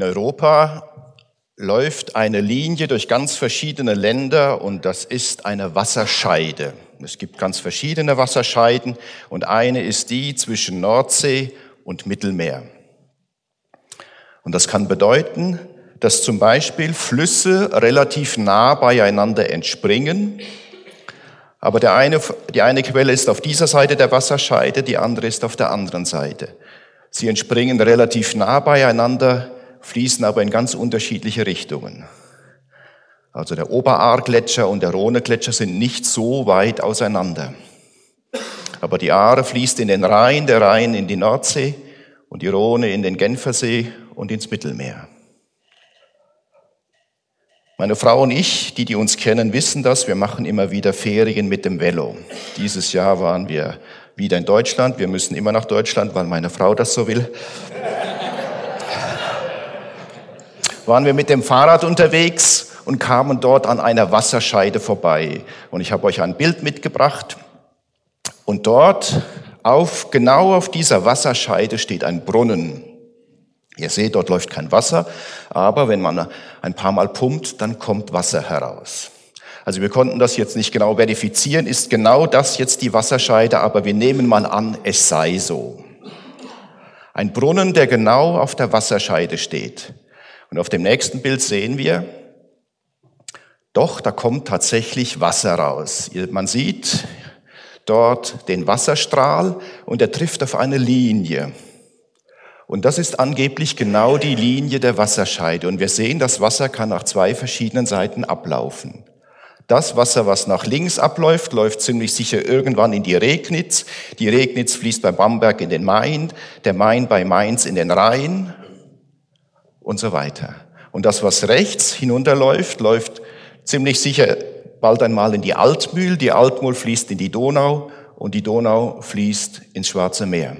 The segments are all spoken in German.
In Europa läuft eine Linie durch ganz verschiedene Länder und das ist eine Wasserscheide. Es gibt ganz verschiedene Wasserscheiden und eine ist die zwischen Nordsee und Mittelmeer. Und das kann bedeuten, dass zum Beispiel Flüsse relativ nah beieinander entspringen, aber der eine, die eine Quelle ist auf dieser Seite der Wasserscheide, die andere ist auf der anderen Seite. Sie entspringen relativ nah beieinander, fließen aber in ganz unterschiedliche Richtungen. Also der Oberaar-Gletscher und der Rhone-Gletscher sind nicht so weit auseinander. Aber die Aare fließt in den Rhein, der Rhein in die Nordsee und die Rhone in den Genfersee und ins Mittelmeer. Meine Frau und ich, die, die uns kennen, wissen das. Wir machen immer wieder Ferien mit dem Velo. Dieses Jahr waren wir wieder in Deutschland. Wir müssen immer nach Deutschland, weil meine Frau das so will. Waren wir mit dem Fahrrad unterwegs und kamen dort an einer Wasserscheide vorbei. Und ich habe euch ein Bild mitgebracht. Und dort, auf, genau auf dieser Wasserscheide steht ein Brunnen. Ihr seht, dort läuft kein Wasser, aber wenn man ein paar Mal pumpt, dann kommt Wasser heraus. Also wir konnten das jetzt nicht genau verifizieren, ist genau das jetzt die Wasserscheide, aber wir nehmen mal an, es sei so. Ein Brunnen, der genau auf der Wasserscheide steht. Und auf dem nächsten Bild sehen wir, doch, da kommt tatsächlich Wasser raus. Man sieht dort den Wasserstrahl und er trifft auf eine Linie. Und das ist angeblich genau die Linie der Wasserscheide. Und wir sehen, das Wasser kann nach zwei verschiedenen Seiten ablaufen. Das Wasser, was nach links abläuft, läuft ziemlich sicher irgendwann in die Regnitz. Die Regnitz fließt bei Bamberg in den Main, der Main bei Mainz in den Rhein und so weiter. Und das, was rechts hinunterläuft, läuft ziemlich sicher bald einmal in die Altmühl. Die Altmühl fließt in die Donau und die Donau fließt ins Schwarze Meer.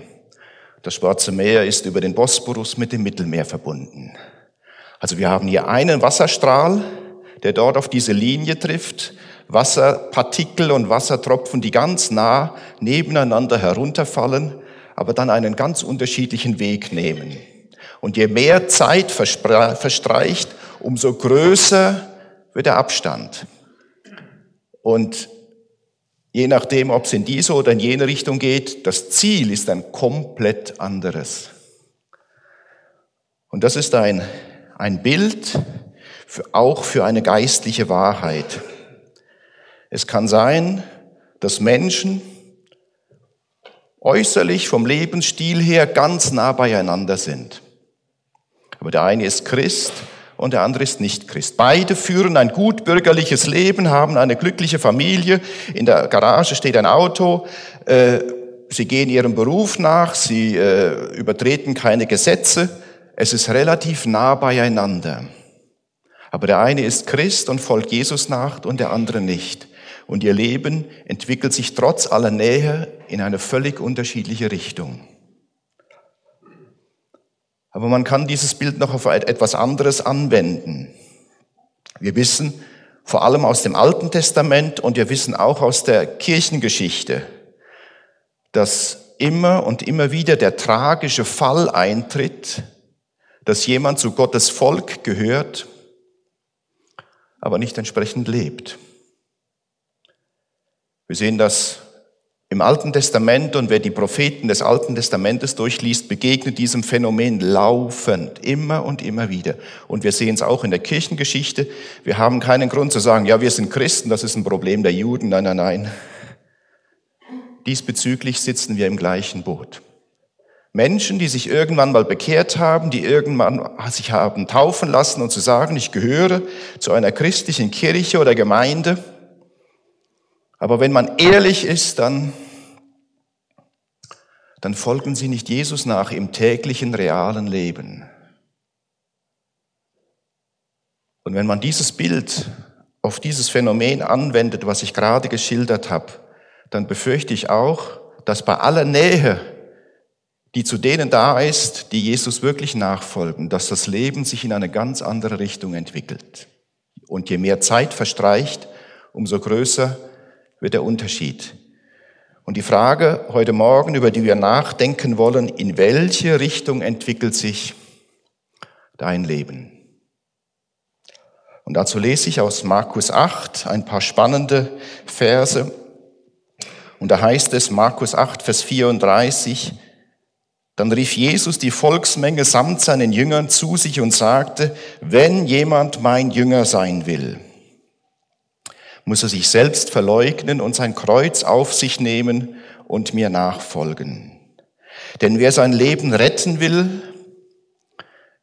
Das Schwarze Meer ist über den Bosporus mit dem Mittelmeer verbunden. Also wir haben hier einen Wasserstrahl, der dort auf diese Linie trifft, Wasserpartikel und Wassertropfen, die ganz nah nebeneinander herunterfallen, aber dann einen ganz unterschiedlichen Weg nehmen. Und je mehr Zeit verstreicht, umso größer wird der Abstand. Und je nachdem, ob es in diese oder in jene Richtung geht, das Ziel ist ein komplett anderes. Und das ist ein, ein Bild für, auch für eine geistliche Wahrheit. Es kann sein, dass Menschen äußerlich vom Lebensstil her ganz nah beieinander sind. Aber der eine ist Christ und der andere ist nicht Christ. Beide führen ein gut bürgerliches Leben, haben eine glückliche Familie. In der Garage steht ein Auto. Äh, sie gehen ihrem Beruf nach. Sie äh, übertreten keine Gesetze. Es ist relativ nah beieinander. Aber der eine ist Christ und folgt Jesus nach und der andere nicht. Und ihr Leben entwickelt sich trotz aller Nähe in eine völlig unterschiedliche Richtung. Aber man kann dieses Bild noch auf etwas anderes anwenden. Wir wissen vor allem aus dem Alten Testament und wir wissen auch aus der Kirchengeschichte, dass immer und immer wieder der tragische Fall eintritt, dass jemand zu Gottes Volk gehört, aber nicht entsprechend lebt. Wir sehen das im Alten Testament und wer die Propheten des Alten Testamentes durchliest, begegnet diesem Phänomen laufend, immer und immer wieder. Und wir sehen es auch in der Kirchengeschichte. Wir haben keinen Grund zu sagen, ja, wir sind Christen, das ist ein Problem der Juden. Nein, nein, nein. Diesbezüglich sitzen wir im gleichen Boot. Menschen, die sich irgendwann mal bekehrt haben, die irgendwann sich haben taufen lassen und zu sagen, ich gehöre zu einer christlichen Kirche oder Gemeinde, aber wenn man ehrlich ist, dann, dann folgen sie nicht Jesus nach im täglichen, realen Leben. Und wenn man dieses Bild auf dieses Phänomen anwendet, was ich gerade geschildert habe, dann befürchte ich auch, dass bei aller Nähe, die zu denen da ist, die Jesus wirklich nachfolgen, dass das Leben sich in eine ganz andere Richtung entwickelt. Und je mehr Zeit verstreicht, umso größer wird der Unterschied. Und die Frage heute Morgen, über die wir nachdenken wollen, in welche Richtung entwickelt sich dein Leben. Und dazu lese ich aus Markus 8 ein paar spannende Verse. Und da heißt es, Markus 8, Vers 34, dann rief Jesus die Volksmenge samt seinen Jüngern zu sich und sagte, wenn jemand mein Jünger sein will, muss er sich selbst verleugnen und sein Kreuz auf sich nehmen und mir nachfolgen. Denn wer sein Leben retten will,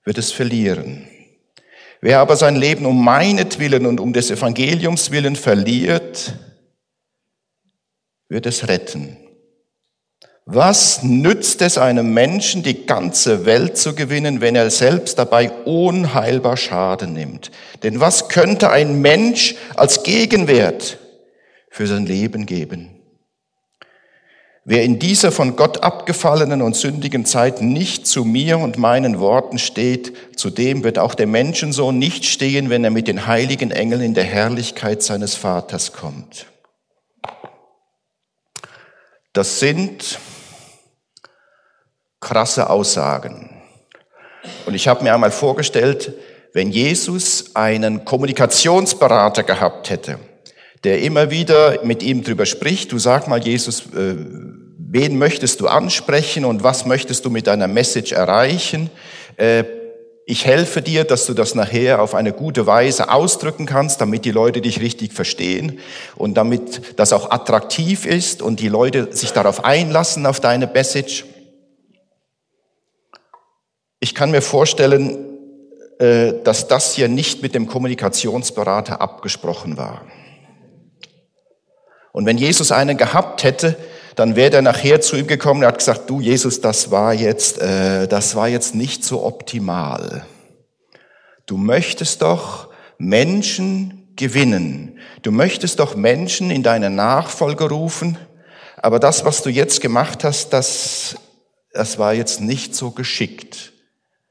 wird es verlieren. Wer aber sein Leben um meinetwillen und um des Evangeliums willen verliert, wird es retten. Was nützt es einem Menschen, die ganze Welt zu gewinnen, wenn er selbst dabei unheilbar Schaden nimmt? Denn was könnte ein Mensch als Gegenwert für sein Leben geben? Wer in dieser von Gott abgefallenen und sündigen Zeit nicht zu mir und meinen Worten steht, zu dem wird auch der Menschensohn nicht stehen, wenn er mit den heiligen Engeln in der Herrlichkeit seines Vaters kommt. Das sind krasse Aussagen. Und ich habe mir einmal vorgestellt, wenn Jesus einen Kommunikationsberater gehabt hätte, der immer wieder mit ihm drüber spricht, du sag mal, Jesus, äh, wen möchtest du ansprechen und was möchtest du mit deiner Message erreichen? Äh, ich helfe dir, dass du das nachher auf eine gute Weise ausdrücken kannst, damit die Leute dich richtig verstehen und damit das auch attraktiv ist und die Leute sich darauf einlassen, auf deine Message. Ich kann mir vorstellen, äh, dass das hier nicht mit dem Kommunikationsberater abgesprochen war. Und wenn Jesus einen gehabt hätte, dann wäre er nachher zu ihm gekommen und hat gesagt, du Jesus, das war jetzt, äh, das war jetzt nicht so optimal. Du möchtest doch Menschen gewinnen. Du möchtest doch Menschen in deine Nachfolge rufen. Aber das, was du jetzt gemacht hast, das, das war jetzt nicht so geschickt.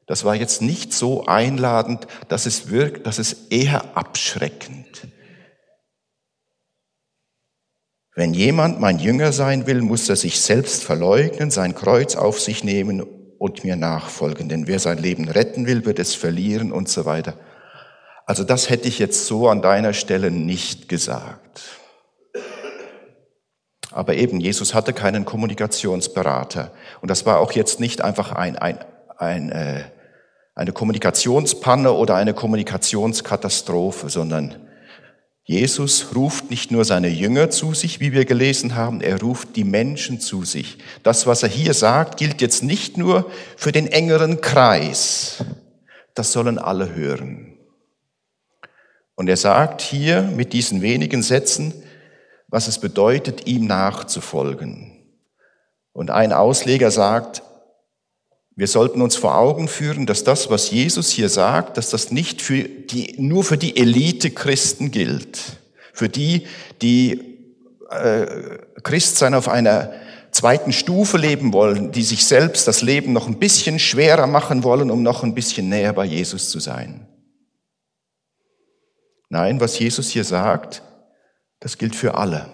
Das war jetzt nicht so einladend, dass es wirkt, dass es eher abschreckend. Wenn jemand mein Jünger sein will, muss er sich selbst verleugnen, sein Kreuz auf sich nehmen und mir nachfolgen. Denn wer sein Leben retten will, wird es verlieren und so weiter. Also das hätte ich jetzt so an deiner Stelle nicht gesagt. Aber eben, Jesus hatte keinen Kommunikationsberater. Und das war auch jetzt nicht einfach ein, ein, ein äh, eine Kommunikationspanne oder eine Kommunikationskatastrophe, sondern Jesus ruft nicht nur seine Jünger zu sich, wie wir gelesen haben, er ruft die Menschen zu sich. Das, was er hier sagt, gilt jetzt nicht nur für den engeren Kreis, das sollen alle hören. Und er sagt hier mit diesen wenigen Sätzen, was es bedeutet, ihm nachzufolgen. Und ein Ausleger sagt, wir sollten uns vor Augen führen, dass das, was Jesus hier sagt, dass das nicht für die, nur für die Elite Christen gilt. Für die, die äh, Christsein auf einer zweiten Stufe leben wollen, die sich selbst das Leben noch ein bisschen schwerer machen wollen, um noch ein bisschen näher bei Jesus zu sein. Nein, was Jesus hier sagt, das gilt für alle.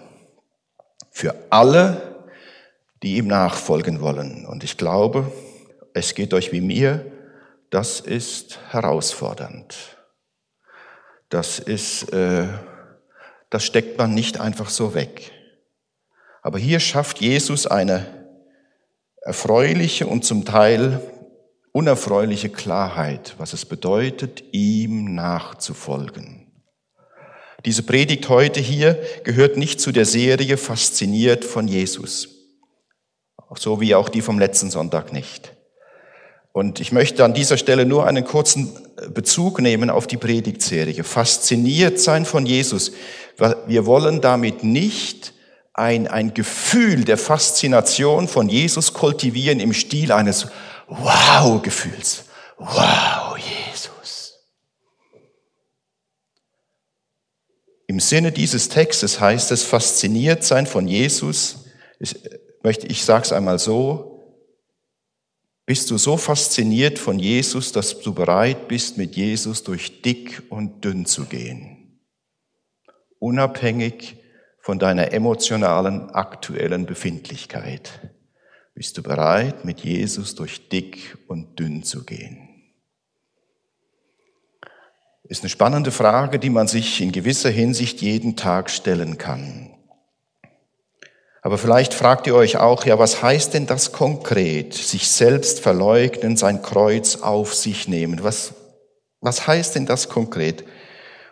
Für alle, die ihm nachfolgen wollen. Und ich glaube, es geht euch wie mir, das ist herausfordernd. Das ist, äh, das steckt man nicht einfach so weg. Aber hier schafft Jesus eine erfreuliche und zum Teil unerfreuliche Klarheit, was es bedeutet, ihm nachzufolgen. Diese Predigt heute hier gehört nicht zu der Serie Fasziniert von Jesus, so wie auch die vom letzten Sonntag nicht. Und ich möchte an dieser Stelle nur einen kurzen Bezug nehmen auf die Predigtserie. Fasziniert sein von Jesus. Wir wollen damit nicht ein, ein Gefühl der Faszination von Jesus kultivieren im Stil eines Wow-Gefühls. Wow, Jesus. Im Sinne dieses Textes heißt es, fasziniert sein von Jesus, ich, möchte, ich sage es einmal so, bist du so fasziniert von Jesus, dass du bereit bist, mit Jesus durch dick und dünn zu gehen? Unabhängig von deiner emotionalen aktuellen Befindlichkeit bist du bereit, mit Jesus durch dick und dünn zu gehen. Ist eine spannende Frage, die man sich in gewisser Hinsicht jeden Tag stellen kann. Aber vielleicht fragt ihr euch auch, ja, was heißt denn das konkret? Sich selbst verleugnen, sein Kreuz auf sich nehmen. Was, was heißt denn das konkret?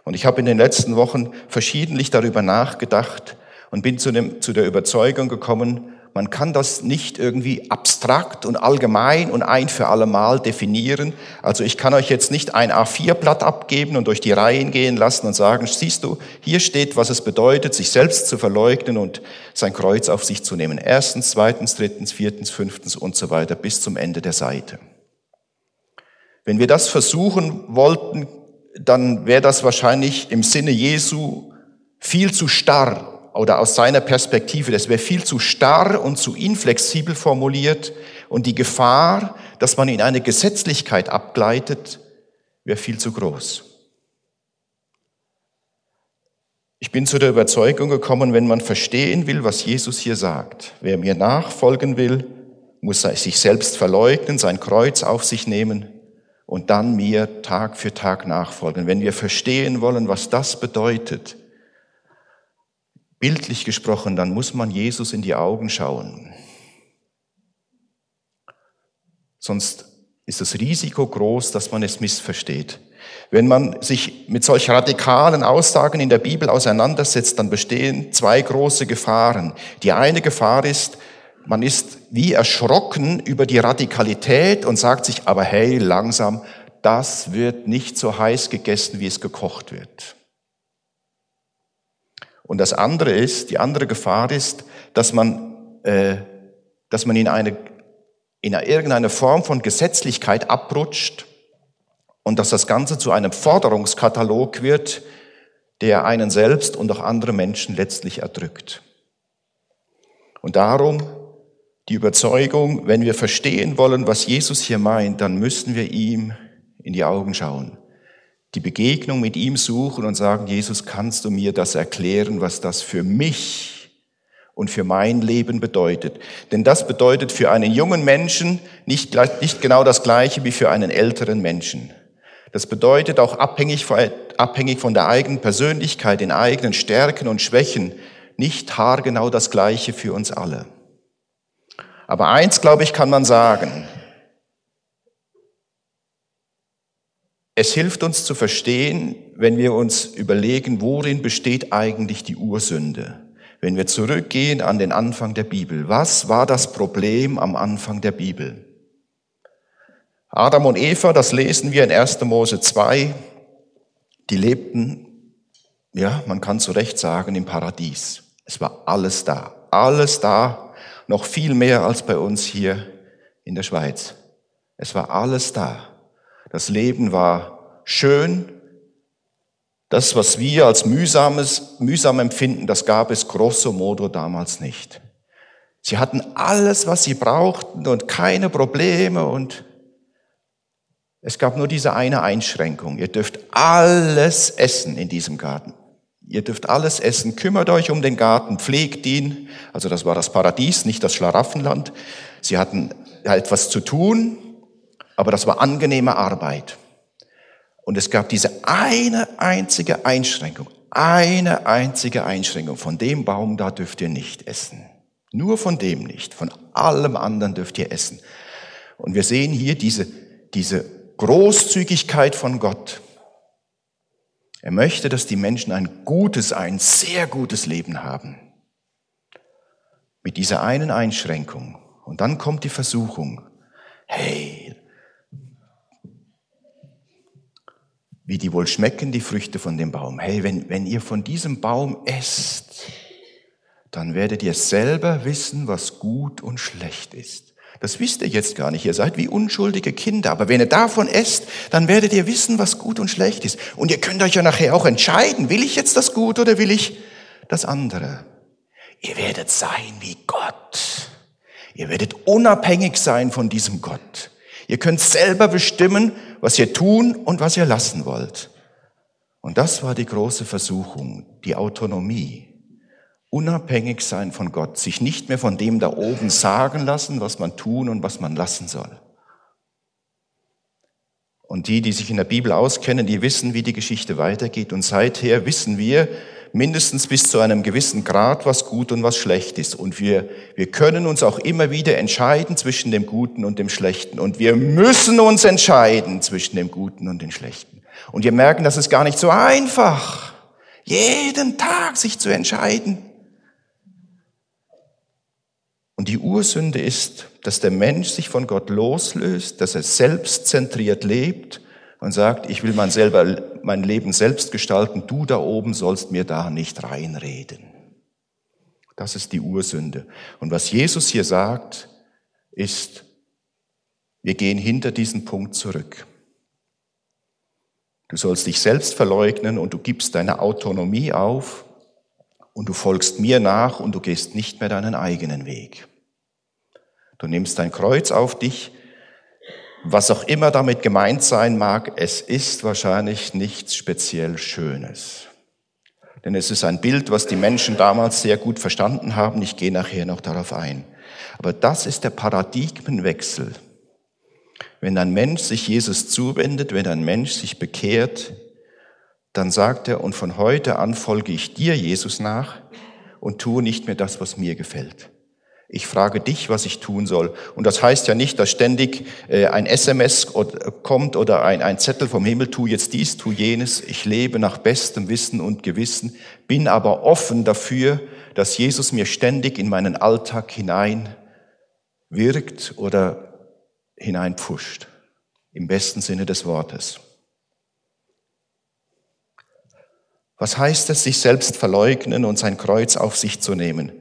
Und ich habe in den letzten Wochen verschiedentlich darüber nachgedacht und bin zu, dem, zu der Überzeugung gekommen, man kann das nicht irgendwie abstrakt und allgemein und ein für alle Mal definieren. Also ich kann euch jetzt nicht ein A4-Blatt abgeben und durch die Reihen gehen lassen und sagen, siehst du, hier steht, was es bedeutet, sich selbst zu verleugnen und sein Kreuz auf sich zu nehmen. Erstens, zweitens, drittens, viertens, fünftens und so weiter bis zum Ende der Seite. Wenn wir das versuchen wollten, dann wäre das wahrscheinlich im Sinne Jesu viel zu starr oder aus seiner Perspektive, das wäre viel zu starr und zu inflexibel formuliert und die Gefahr, dass man in eine Gesetzlichkeit abgleitet, wäre viel zu groß. Ich bin zu der Überzeugung gekommen, wenn man verstehen will, was Jesus hier sagt, wer mir nachfolgen will, muss sich selbst verleugnen, sein Kreuz auf sich nehmen und dann mir Tag für Tag nachfolgen. Wenn wir verstehen wollen, was das bedeutet, Bildlich gesprochen, dann muss man Jesus in die Augen schauen. Sonst ist das Risiko groß, dass man es missversteht. Wenn man sich mit solch radikalen Aussagen in der Bibel auseinandersetzt, dann bestehen zwei große Gefahren. Die eine Gefahr ist, man ist wie erschrocken über die Radikalität und sagt sich, aber hey, langsam, das wird nicht so heiß gegessen, wie es gekocht wird. Und das andere ist, die andere Gefahr ist, dass man, äh, dass man in eine, in irgendeine Form von Gesetzlichkeit abrutscht und dass das Ganze zu einem Forderungskatalog wird, der einen selbst und auch andere Menschen letztlich erdrückt. Und darum die Überzeugung, wenn wir verstehen wollen, was Jesus hier meint, dann müssen wir ihm in die Augen schauen die Begegnung mit ihm suchen und sagen, Jesus, kannst du mir das erklären, was das für mich und für mein Leben bedeutet? Denn das bedeutet für einen jungen Menschen nicht, nicht genau das Gleiche wie für einen älteren Menschen. Das bedeutet auch abhängig von, abhängig von der eigenen Persönlichkeit, den eigenen Stärken und Schwächen, nicht haargenau das Gleiche für uns alle. Aber eins, glaube ich, kann man sagen. Es hilft uns zu verstehen, wenn wir uns überlegen, worin besteht eigentlich die Ursünde. Wenn wir zurückgehen an den Anfang der Bibel. Was war das Problem am Anfang der Bibel? Adam und Eva, das lesen wir in 1. Mose 2, die lebten, ja, man kann zu Recht sagen, im Paradies. Es war alles da. Alles da. Noch viel mehr als bei uns hier in der Schweiz. Es war alles da. Das Leben war schön. Das, was wir als mühsames, mühsam empfinden, das gab es grosso modo damals nicht. Sie hatten alles, was sie brauchten und keine Probleme und es gab nur diese eine Einschränkung. Ihr dürft alles essen in diesem Garten. Ihr dürft alles essen. Kümmert euch um den Garten, pflegt ihn. Also das war das Paradies, nicht das Schlaraffenland. Sie hatten etwas zu tun, aber das war angenehme Arbeit. Und es gab diese eine einzige Einschränkung, eine einzige Einschränkung. Von dem Baum da dürft ihr nicht essen. Nur von dem nicht. Von allem anderen dürft ihr essen. Und wir sehen hier diese, diese Großzügigkeit von Gott. Er möchte, dass die Menschen ein gutes, ein sehr gutes Leben haben. Mit dieser einen Einschränkung. Und dann kommt die Versuchung. Hey, wie die wohl schmecken, die Früchte von dem Baum. Hey, wenn, wenn ihr von diesem Baum esst, dann werdet ihr selber wissen, was gut und schlecht ist. Das wisst ihr jetzt gar nicht. Ihr seid wie unschuldige Kinder. Aber wenn ihr davon esst, dann werdet ihr wissen, was gut und schlecht ist. Und ihr könnt euch ja nachher auch entscheiden, will ich jetzt das Gut oder will ich das andere? Ihr werdet sein wie Gott. Ihr werdet unabhängig sein von diesem Gott. Ihr könnt selber bestimmen, was ihr tun und was ihr lassen wollt. Und das war die große Versuchung, die Autonomie. Unabhängig sein von Gott, sich nicht mehr von dem da oben sagen lassen, was man tun und was man lassen soll. Und die, die sich in der Bibel auskennen, die wissen, wie die Geschichte weitergeht. Und seither wissen wir mindestens bis zu einem gewissen Grad, was gut und was schlecht ist. Und wir, wir können uns auch immer wieder entscheiden zwischen dem Guten und dem Schlechten. Und wir müssen uns entscheiden zwischen dem Guten und dem Schlechten. Und wir merken, das ist gar nicht so einfach, jeden Tag sich zu entscheiden. Und die Ursünde ist, dass der Mensch sich von Gott loslöst, dass er selbstzentriert lebt und sagt, ich will mein, selber, mein Leben selbst gestalten, du da oben sollst mir da nicht reinreden. Das ist die Ursünde. Und was Jesus hier sagt, ist, wir gehen hinter diesen Punkt zurück. Du sollst dich selbst verleugnen und du gibst deine Autonomie auf und du folgst mir nach und du gehst nicht mehr deinen eigenen Weg. Du nimmst dein Kreuz auf dich, was auch immer damit gemeint sein mag, es ist wahrscheinlich nichts speziell Schönes. Denn es ist ein Bild, was die Menschen damals sehr gut verstanden haben. Ich gehe nachher noch darauf ein. Aber das ist der Paradigmenwechsel. Wenn ein Mensch sich Jesus zuwendet, wenn ein Mensch sich bekehrt, dann sagt er, und von heute an folge ich dir, Jesus, nach und tue nicht mehr das, was mir gefällt. Ich frage dich, was ich tun soll. Und das heißt ja nicht, dass ständig äh, ein SMS kommt oder ein, ein Zettel vom Himmel, tu jetzt dies, tu jenes. Ich lebe nach bestem Wissen und Gewissen, bin aber offen dafür, dass Jesus mir ständig in meinen Alltag hinein wirkt oder hineinpfuscht. Im besten Sinne des Wortes. Was heißt es, sich selbst verleugnen und sein Kreuz auf sich zu nehmen?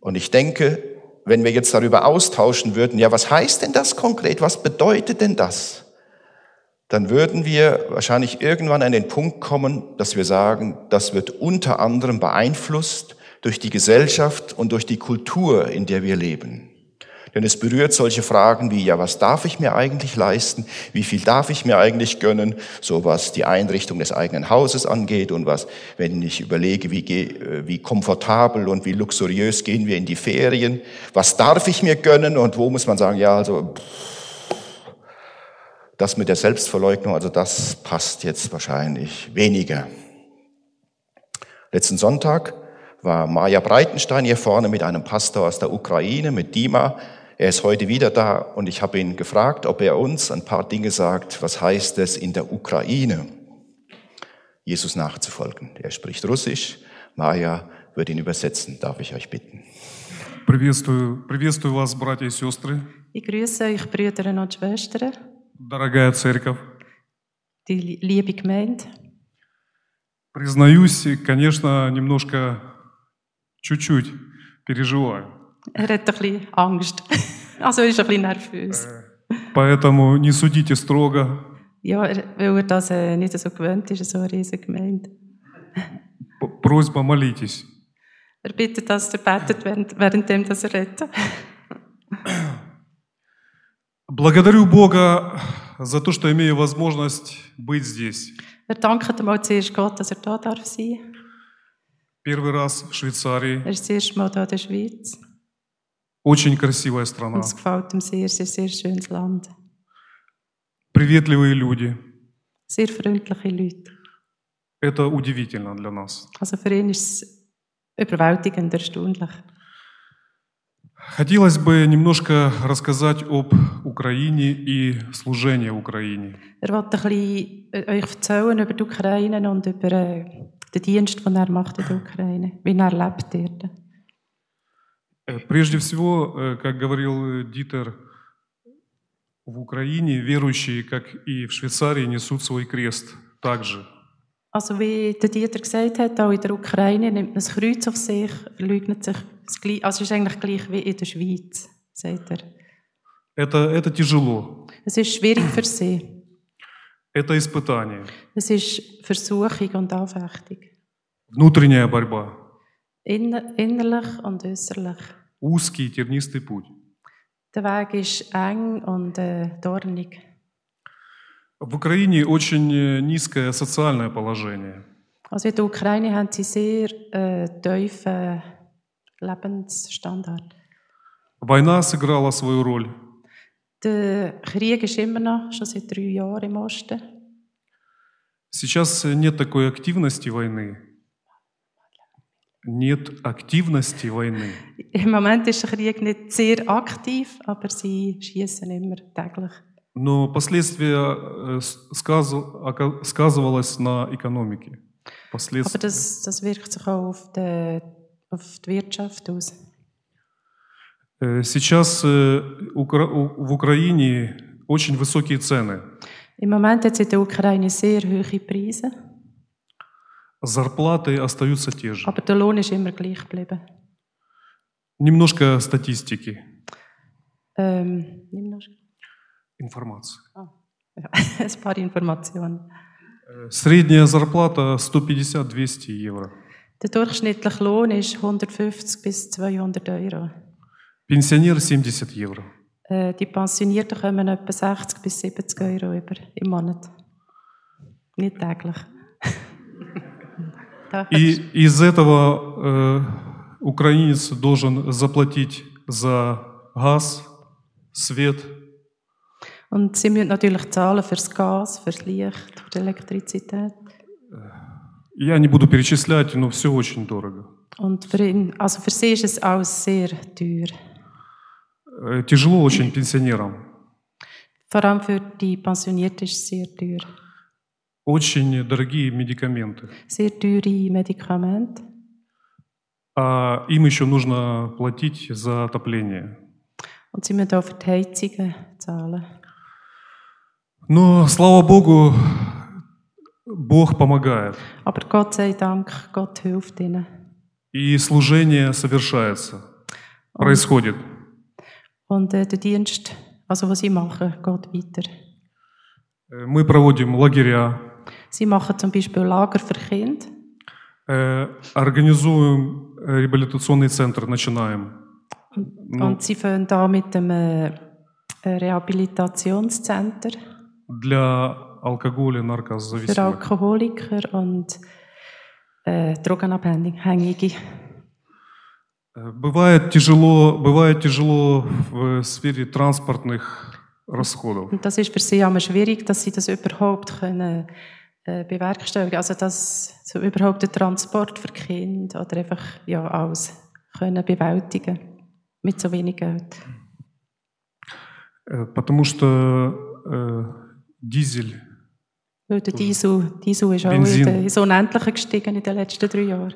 Und ich denke, wenn wir jetzt darüber austauschen würden, ja, was heißt denn das konkret? Was bedeutet denn das? Dann würden wir wahrscheinlich irgendwann an den Punkt kommen, dass wir sagen, das wird unter anderem beeinflusst durch die Gesellschaft und durch die Kultur, in der wir leben. Denn es berührt solche Fragen wie, ja, was darf ich mir eigentlich leisten? Wie viel darf ich mir eigentlich gönnen? So was die Einrichtung des eigenen Hauses angeht und was, wenn ich überlege, wie, äh, wie komfortabel und wie luxuriös gehen wir in die Ferien? Was darf ich mir gönnen? Und wo muss man sagen, ja, also, das mit der Selbstverleugnung, also das passt jetzt wahrscheinlich weniger. Letzten Sonntag war Maja Breitenstein hier vorne mit einem Pastor aus der Ukraine, mit Dima, er ist heute wieder da und ich habe ihn gefragt, ob er uns ein paar Dinge sagt, was heißt es in der Ukraine, Jesus nachzufolgen. Er spricht Russisch. Maja wird ihn übersetzen. Darf ich euch bitten? Приветствую, приветствую вас, братья и сестры. Ich grüße euch, Brüder und Schwestern, Дорогая церковь. die liebe Gemeinde. Признаюсь, конечно, немножко, чуть-чуть переживаю. Er hat ein bisschen Angst. Also er ist ein bisschen nervös. Поэтому не судите строго. Ja, er, weil er das äh, nicht so gewöhnt ist, so eine riesige Gemeinde. Просьба молитесь. Er bittet, dass er betet, während, währenddem dass er redet. Благодарю Бога за то, что имею возможность быть здесь. Er dankt einmal zuerst Gott, dass er da darf sein. Первый раз в Швейцарии. Er ist das erste Mal hier in der Schweiz. Очень красивая страна. Und es gefällt ihm sehr, sehr, sehr schönes Land. Приветливые люди. Sehr freundliche Leute. Это удивительно для нас. Also für ihn ist es überwältigend, erstaunlich. Хотелось бы немножко рассказать об Украине и служении Украине. Er wollte ein bisschen äh, euch erzählen über die Ukraine und über äh, den Dienst, den er macht in der Ukraine, wie er lebt dort. Э, Прежде всего, э, как говорил Дитер, в Украине верующие, как и в Швейцарии, несут свой крест также. Also wie der Dieter gesagt hat, auch in der Ukraine nimmt man das Kreuz auf sich, verleugnet sich. Das Gleich- Also es ist eigentlich gleich wie in der Schweiz, sagt er. Это, это tяжело, Es ist schwierig für sie. это испытание, Es ist Versuchung und Anfechtung. внутренняя борьба, innerlich und äußerlich. узкий тернистый путь. Der Weg ist eng und äh, dornig. В Украине очень э, низкое социальное положение. Also in der Ukraine haben sie sehr äh, tiefen Lebensstandard. Война сыграла свою роль. Der Krieg ist immer noch, schon seit drei Jahren im Osten. Сейчас нет такой активности войны. Нет активности войны. Im Moment ist der Krieg nicht sehr aktiv, aber sie schießen immer täglich. Но последствия э, с- сказу- ока- сказывалось на экономике. Aber Последствия. das, das wirkt sich auch auf die, auf die Wirtschaft aus. Э, Сейчас э, в Украине очень высокие цены. Im Moment hat es in der Ukraine sehr hohe Preise, Зарплаты остаются те же. aber der Lohn ist immer gleich geblieben. Немножко статистики, Ähm, noch информации. ja, ein paar Informationen. Э, Средняя зарплата 150-200 евро. Der durchschnittliche Lohn ist 150 bis 200 Euro. Пенсионер 70 евро. Äh, die Pensionierten kommen etwa 60 bis 70 Euro über im Monat. Nicht täglich. Da И из этого э, украинец должен заплатить за газ, свет, Und sie müssen natürlich zahlen fürs Gas, fürs Licht, für die Elektrizität. Я не буду перечислять, но все очень дорого. Und für, ihn, also für sie ist es alles sehr teuer. Э, Тяжело очень пенсионерам. Vor allem für die Pensionierten ist es sehr teuer. Очень дорогие медикаменты. Sehr teure Medikamente. А им еще нужно платить за отопление. Und sie müssen auch für die Heizungen zahlen. Но, слава Богу, Бог помогает. Aber Gott sei Dank, Gott hilft ihnen. И служение совершается, происходит. Und äh, der Dienst, also was sie machen, geht weiter. Э, Мы проводим лагеря, Sie machen zum Beispiel Lager für Kinder. э, организуем э, реабилитационный центр, начинаем. Ну. Und sie fangen da mit dem äh, Rehabilitationscenter для алкоголя, für наркозависимых. Alkoholiker und äh, Drogenabhängige. Э, Бывает тяжело, бывает тяжело в сфере транспортных расходов. Und das ist für sie immer schwierig, dass sie das überhaupt können, äh, bewerkstelligen Also, dass so überhaupt den Transport für Kinder oder einfach ja, alles können bewältigen mit so wenig Geld. Э, Потому что э, дизель, Weil der Diesel, Diesel ist auch Benzin. in den- ins Unendliche gestiegen in den letzten drei Jahren.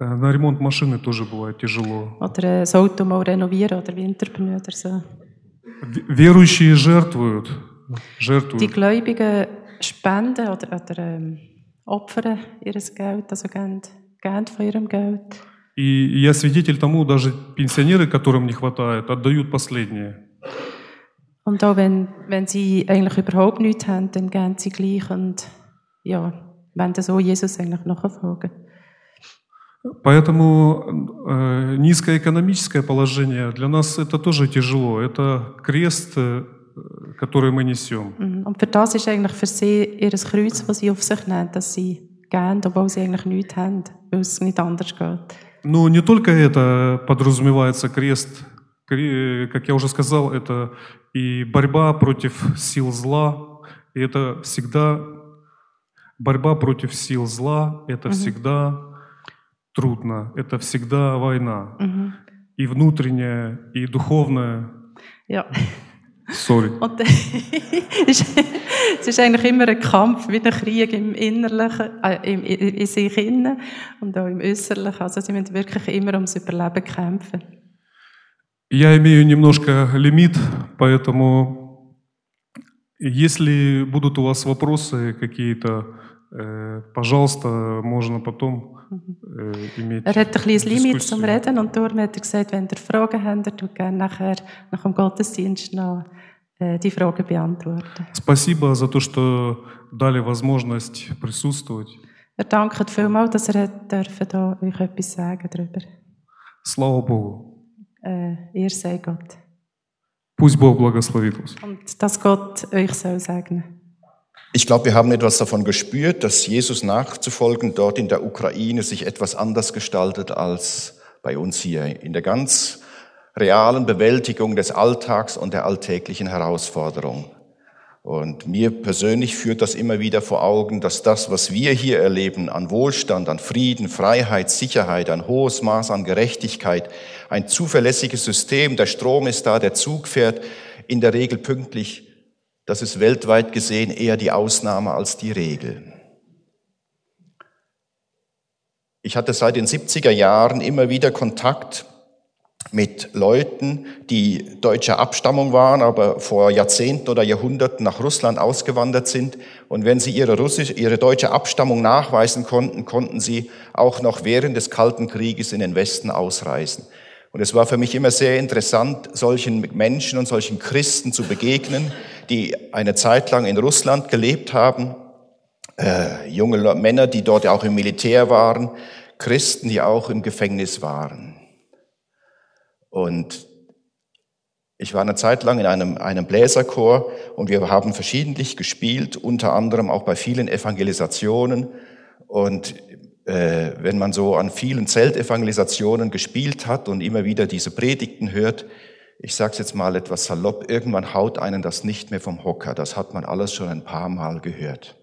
э, на ремонт машины тоже бывает тяжело. Oder äh, das Auto mal renovieren oder Winterpneu oder so. В- Верующие жертвуют, Die жертвуют. Gläubigen spenden oder, oder ähm, opfern ihr Geld, also geben, geben von ihrem Geld. И я свидетель тому, даже пенсионеры, которым не хватает, отдают последнее. Und auch wenn, wenn sie eigentlich überhaupt nichts haben, dann gehen sie gleich und ja, wenn so Jesus eigentlich nachfolgen. Поэтому э, низкое экономическое положение для нас это тоже тяжело. Это крест, э, который мы. Mhm. Und für das ist eigentlich für sie ihr Kreuz, das sie auf sich nehmen, dass sie gehen, obwohl sie eigentlich nichts haben, weil es nicht anders geht. Но не только это подразумевается крест, Кре- как я уже сказал, это и борьба против сил зла, и это всегда борьба против сил зла, это всегда трудно, это всегда война, и внутренняя, и духовная. Ja. Sorry. Und es ist eigentlich immer ein Kampf, wie ein Krieg im Innerlichen, äh, im, in, in sich innen und auch im Äußerlichen. Also sie müssen wirklich immer ums Überleben kämpfen. Я имею немножко лимит, поэтому если будут у вас вопросы какие-то, э, пожалуйста, можно потом э, иметь Er hat ein kleines Limit Diskussion. zum Reden und darum hat er gesagt, wenn ihr Fragen habt, er tut gerne nachher, nach dem Gottesdienst noch äh, die Fragen beantworten. Спасибо за то, что дали возможность присутствовать. Er dankt vielmals, dass er hat dürfen, da euch etwas sagen darüber. Слава Богу. Äh, ihr sei Gott. Пусть Бог благословит вас. Und dass Gott euch soll segnen. Ich glaube, wir haben etwas davon gespürt, dass Jesus nachzufolgen dort in der Ukraine sich etwas anders gestaltet als bei uns hier. In der ganz realen Bewältigung des Alltags und der alltäglichen Herausforderung. Und mir persönlich führt das immer wieder vor Augen, dass das, was wir hier erleben, an Wohlstand, an Frieden, Freiheit, Sicherheit, ein hohes Maß an Gerechtigkeit, ein zuverlässiges System, der Strom ist da, der Zug fährt in der Regel pünktlich, das ist weltweit gesehen eher die Ausnahme als die Regel. Ich hatte seit den 70er Jahren immer wieder Kontakt mit Leuten, die deutscher Abstammung waren, aber vor Jahrzehnten oder Jahrhunderten nach Russland ausgewandert sind. Und wenn sie ihre, russische, ihre deutsche Abstammung nachweisen konnten, konnten sie auch noch während des Kalten Krieges in den Westen ausreisen. Und es war für mich immer sehr interessant, solchen Menschen und solchen Christen zu begegnen, die eine Zeit lang in Russland gelebt haben, äh, junge Männer, die dort auch im Militär waren, Christen, die auch im Gefängnis waren. Und ich war eine Zeit lang in einem, einem Bläserchor und wir haben verschiedentlich gespielt, unter anderem auch bei vielen Evangelisationen. Und äh, wenn man so an vielen Zeltevangelisationen gespielt hat und immer wieder diese Predigten hört, ich sage jetzt mal etwas salopp, irgendwann haut einen das nicht mehr vom Hocker. Das hat man alles schon ein paar Mal gehört.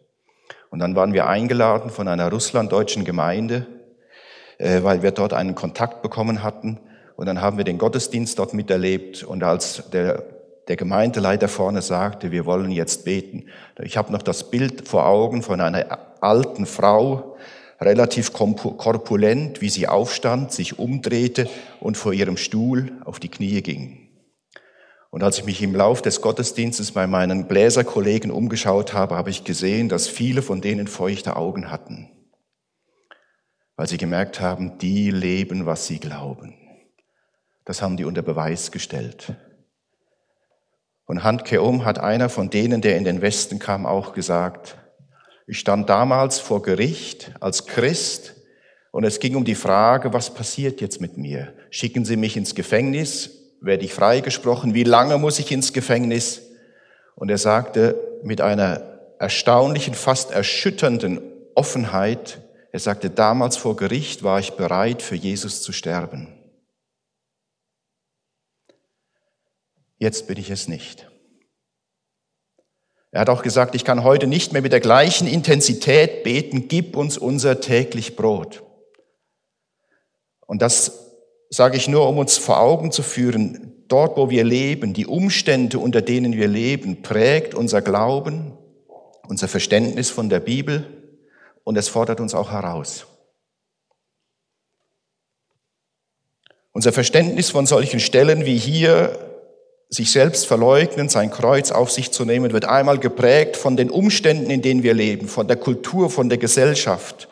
Und dann waren wir eingeladen von einer russlanddeutschen Gemeinde, äh, weil wir dort einen Kontakt bekommen hatten und dann haben wir den Gottesdienst dort miterlebt. Und als der, der Gemeindeleiter vorne sagte, wir wollen jetzt beten, ich habe noch das Bild vor Augen von einer alten Frau, relativ korpulent, wie sie aufstand, sich umdrehte und vor ihrem Stuhl auf die Knie ging. Und als ich mich im Lauf des Gottesdienstes bei meinen Bläserkollegen umgeschaut habe, habe ich gesehen, dass viele von denen feuchte Augen hatten, weil sie gemerkt haben, die leben, was sie glauben. Das haben die unter Beweis gestellt. Und Han Keum hat einer von denen, der in den Westen kam, auch gesagt, ich stand damals vor Gericht als Christ und es ging um die Frage, was passiert jetzt mit mir? Schicken Sie mich ins Gefängnis? Werde ich freigesprochen? Wie lange muss ich ins Gefängnis? Und er sagte mit einer erstaunlichen, fast erschütternden Offenheit, er sagte, damals vor Gericht war ich bereit, für Jesus zu sterben. jetzt bin ich es nicht. Er hat auch gesagt, ich kann heute nicht mehr mit der gleichen Intensität beten, gib uns unser täglich Brot. Und das sage ich nur, um uns vor Augen zu führen, dort, wo wir leben, die Umstände, unter denen wir leben, prägt unser Glauben, unser Verständnis von der Bibel und es fordert uns auch heraus. Unser Verständnis von solchen Stellen wie hier sich selbst verleugnen, sein Kreuz auf sich zu nehmen, wird einmal geprägt von den Umständen, in denen wir leben, von der Kultur, von der Gesellschaft.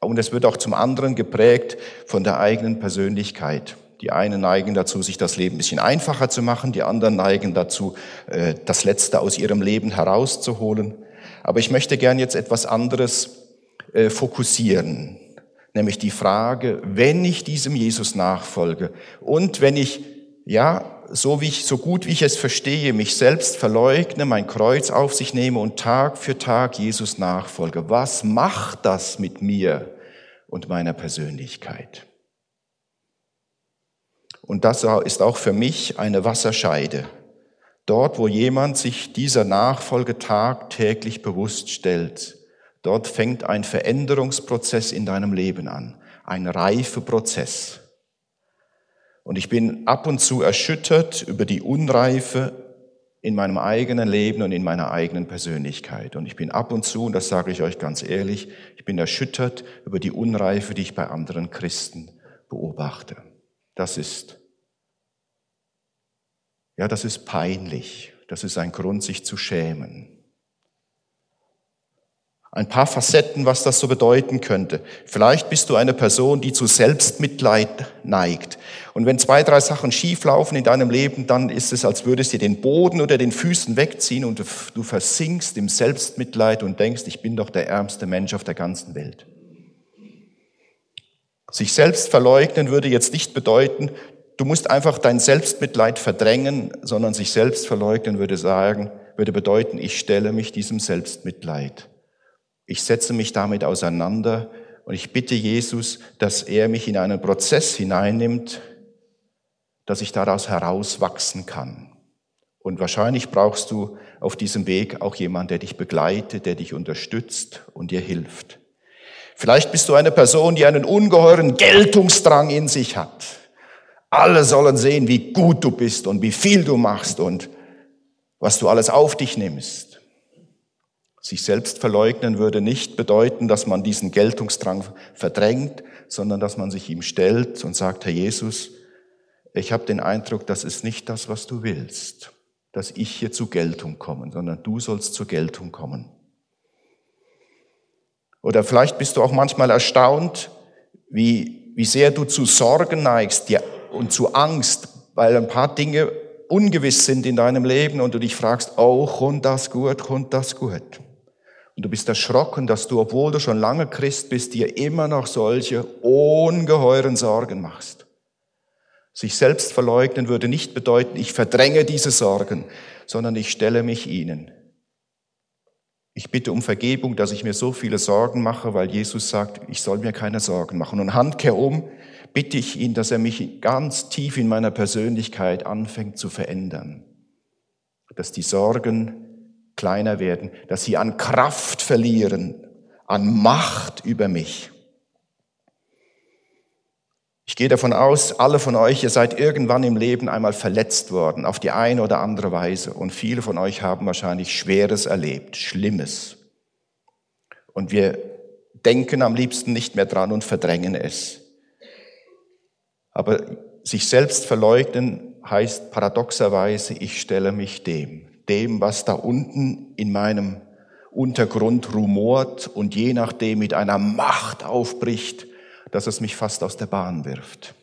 Und es wird auch zum anderen geprägt von der eigenen Persönlichkeit. Die einen neigen dazu, sich das Leben ein bisschen einfacher zu machen, die anderen neigen dazu, äh, das Letzte aus ihrem Leben herauszuholen. Aber ich möchte gern jetzt etwas anderes äh, fokussieren, nämlich die Frage, wenn ich diesem Jesus nachfolge und wenn ich, ja, so wie ich, so gut wie ich es verstehe, mich selbst verleugne, mein Kreuz auf sich nehme und Tag für Tag Jesus nachfolge. Was macht das mit mir und meiner Persönlichkeit? Und das ist auch für mich eine Wasserscheide. Dort, wo jemand sich dieser Nachfolge tagtäglich bewusst stellt, dort fängt ein Veränderungsprozess in deinem Leben an, ein Reifeprozess. Und ich bin ab und zu erschüttert über die Unreife in meinem eigenen Leben und in meiner eigenen Persönlichkeit. Und ich bin ab und zu, und das sage ich euch ganz ehrlich, ich bin erschüttert über die Unreife, die ich bei anderen Christen beobachte. Das ist, ja, das ist peinlich. Das ist ein Grund, sich zu schämen ein paar Facetten, was das so bedeuten könnte. Vielleicht bist du eine Person, die zu Selbstmitleid neigt. Und wenn zwei, drei Sachen schieflaufen in deinem Leben, dann ist es, als würdest du den Boden oder den Füßen wegziehen und du versinkst im Selbstmitleid und denkst, ich bin doch der ärmste Mensch auf der ganzen Welt. Sich selbst verleugnen würde jetzt nicht bedeuten, du musst einfach dein Selbstmitleid verdrängen, sondern sich selbst verleugnen würde sagen, würde bedeuten, ich stelle mich diesem Selbstmitleid ich setze mich damit auseinander und ich bitte Jesus, dass er mich in einen Prozess hineinnimmt, dass ich daraus herauswachsen kann. Und wahrscheinlich brauchst du auf diesem Weg auch jemanden, der dich begleitet, der dich unterstützt und dir hilft. Vielleicht bist du eine Person, die einen ungeheuren Geltungsdrang in sich hat. Alle sollen sehen, wie gut du bist und wie viel du machst und was du alles auf dich nimmst. Sich selbst verleugnen würde nicht bedeuten, dass man diesen Geltungsdrang verdrängt, sondern dass man sich ihm stellt und sagt, Herr Jesus, ich habe den Eindruck, das ist nicht das, was du willst, dass ich hier zur Geltung komme, sondern du sollst zur Geltung kommen. Oder vielleicht bist du auch manchmal erstaunt, wie, wie sehr du zu Sorgen neigst und zu Angst, weil ein paar Dinge ungewiss sind in deinem Leben und du dich fragst, oh, kommt das gut, kommt das gut. Und du bist erschrocken, dass du, obwohl du schon lange Christ bist, dir immer noch solche ungeheuren Sorgen machst. Sich selbst verleugnen würde nicht bedeuten, ich verdränge diese Sorgen, sondern ich stelle mich ihnen. Ich bitte um Vergebung, dass ich mir so viele Sorgen mache, weil Jesus sagt, ich soll mir keine Sorgen machen. Und handkehrum bitte ich ihn, dass er mich ganz tief in meiner Persönlichkeit anfängt zu verändern. Dass die Sorgen kleiner werden, dass sie an Kraft verlieren, an Macht über mich. Ich gehe davon aus, alle von euch, ihr seid irgendwann im Leben einmal verletzt worden, auf die eine oder andere Weise. Und viele von euch haben wahrscheinlich Schweres erlebt, Schlimmes. Und wir denken am liebsten nicht mehr dran und verdrängen es. Aber sich selbst verleugnen heißt paradoxerweise, ich stelle mich dem, dem, was da unten in meinem Untergrund rumort und je nachdem mit einer Macht aufbricht, dass es mich fast aus der Bahn wirft.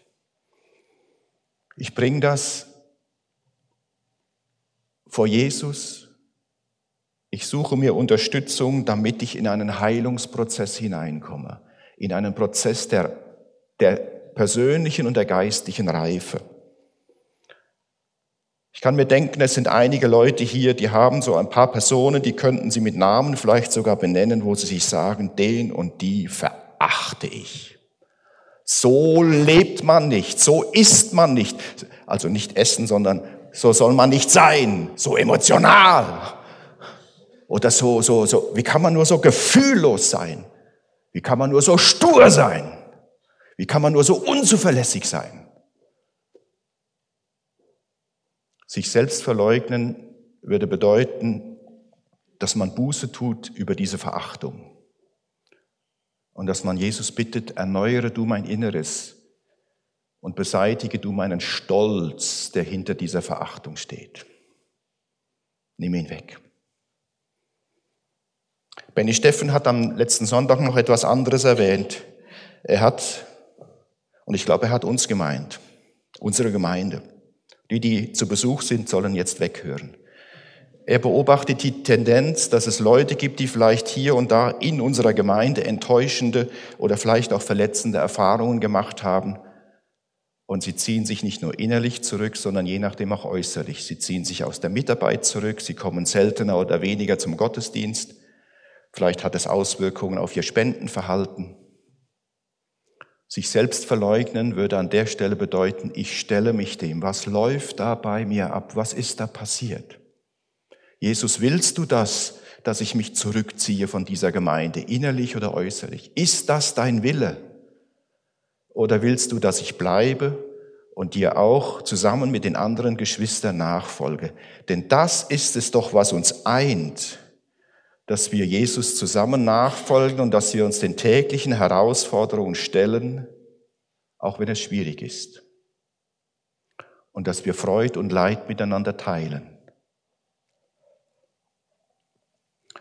Ich bringe das vor Jesus. Ich suche mir Unterstützung, damit ich in einen Heilungsprozess hineinkomme, in einen Prozess der, der persönlichen und der geistlichen Reife. Ich kann mir denken, es sind einige Leute hier, die haben so ein paar Personen, die könnten sie mit Namen vielleicht sogar benennen, wo sie sich sagen, den und die verachte ich. So lebt man nicht, so isst man nicht. Also nicht essen, sondern so soll man nicht sein, so emotional. Oder so, so, so, wie kann man nur so gefühllos sein? Wie kann man nur so stur sein? Wie kann man nur so unzuverlässig sein? Sich selbst verleugnen würde bedeuten, dass man Buße tut über diese Verachtung und dass man Jesus bittet, erneuere du mein Inneres und beseitige du meinen Stolz, der hinter dieser Verachtung steht. Nimm ihn weg. Benny Steffen hat am letzten Sonntag noch etwas anderes erwähnt. Er hat, und ich glaube, er hat uns gemeint, unsere Gemeinde. Die, die zu Besuch sind, sollen jetzt weghören. Er beobachtet die Tendenz, dass es Leute gibt, die vielleicht hier und da in unserer Gemeinde enttäuschende oder vielleicht auch verletzende Erfahrungen gemacht haben. Und sie ziehen sich nicht nur innerlich zurück, sondern je nachdem auch äußerlich. Sie ziehen sich aus der Mitarbeit zurück, sie kommen seltener oder weniger zum Gottesdienst. Vielleicht hat es Auswirkungen auf ihr Spendenverhalten. Sich selbst verleugnen würde an der Stelle bedeuten, ich stelle mich dem. Was läuft da bei mir ab? Was ist da passiert? Jesus, willst du das, dass ich mich zurückziehe von dieser Gemeinde, innerlich oder äußerlich? Ist das dein Wille? Oder willst du, dass ich bleibe und dir auch zusammen mit den anderen Geschwistern nachfolge? Denn das ist es doch, was uns eint, dass wir Jesus zusammen nachfolgen und dass wir uns den täglichen Herausforderungen stellen, auch wenn es schwierig ist. Und dass wir Freud und Leid miteinander teilen.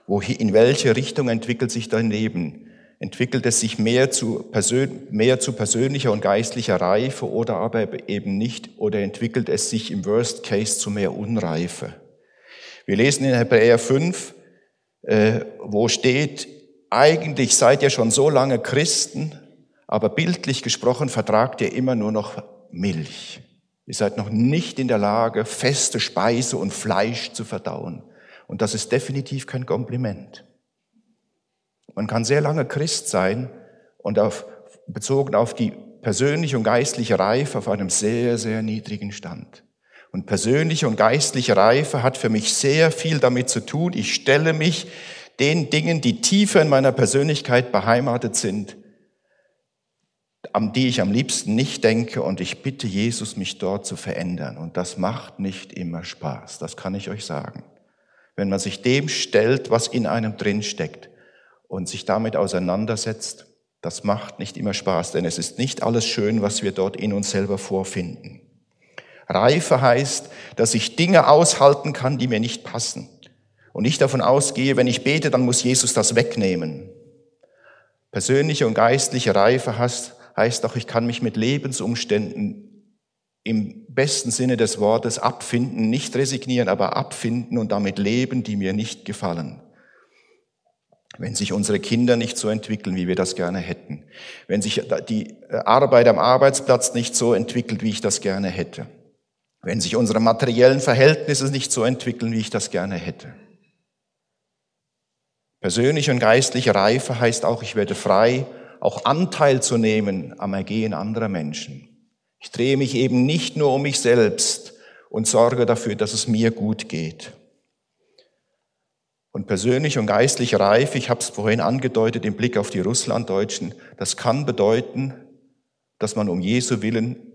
Wohin, in welche Richtung entwickelt sich dein Leben? Entwickelt es sich mehr zu, persön mehr zu persönlicher und geistlicher Reife oder aber eben nicht? Oder entwickelt es sich im Worst Case zu mehr Unreife? Wir lesen in Hebräer 5, äh, wo steht, eigentlich seid ihr schon so lange Christen, aber bildlich gesprochen vertragt ihr immer nur noch Milch. Ihr seid noch nicht in der Lage, feste Speise und Fleisch zu verdauen. Und das ist definitiv kein Kompliment. Man kann sehr lange Christ sein und auf, bezogen auf die persönliche und geistliche Reife auf einem sehr, sehr niedrigen Stand. Und persönliche und geistliche Reife hat für mich sehr viel damit zu tun. Ich stelle mich den Dingen, die tiefer in meiner Persönlichkeit beheimatet sind, an die ich am liebsten nicht denke und ich bitte Jesus, mich dort zu verändern. Und das macht nicht immer Spaß, das kann ich euch sagen. Wenn man sich dem stellt, was in einem drin steckt und sich damit auseinandersetzt, das macht nicht immer Spaß, denn es ist nicht alles schön, was wir dort in uns selber vorfinden. Reife heißt, dass ich Dinge aushalten kann, die mir nicht passen. Und nicht davon ausgehe, wenn ich bete, dann muss Jesus das wegnehmen. Persönliche und geistliche Reife heißt, heißt auch, ich kann mich mit Lebensumständen im besten Sinne des Wortes abfinden, nicht resignieren, aber abfinden und damit leben, die mir nicht gefallen. Wenn sich unsere Kinder nicht so entwickeln, wie wir das gerne hätten. Wenn sich die Arbeit am Arbeitsplatz nicht so entwickelt, wie ich das gerne hätte. Wenn sich unsere materiellen Verhältnisse nicht so entwickeln, wie ich das gerne hätte. Persönliche und geistliche Reife heißt auch, ich werde frei, auch Anteil zu nehmen am Ergehen anderer Menschen. Ich drehe mich eben nicht nur um mich selbst und sorge dafür, dass es mir gut geht. Und persönlich und geistlich reif, ich habe es vorhin angedeutet im Blick auf die Russlanddeutschen, das kann bedeuten, dass man um Jesu willen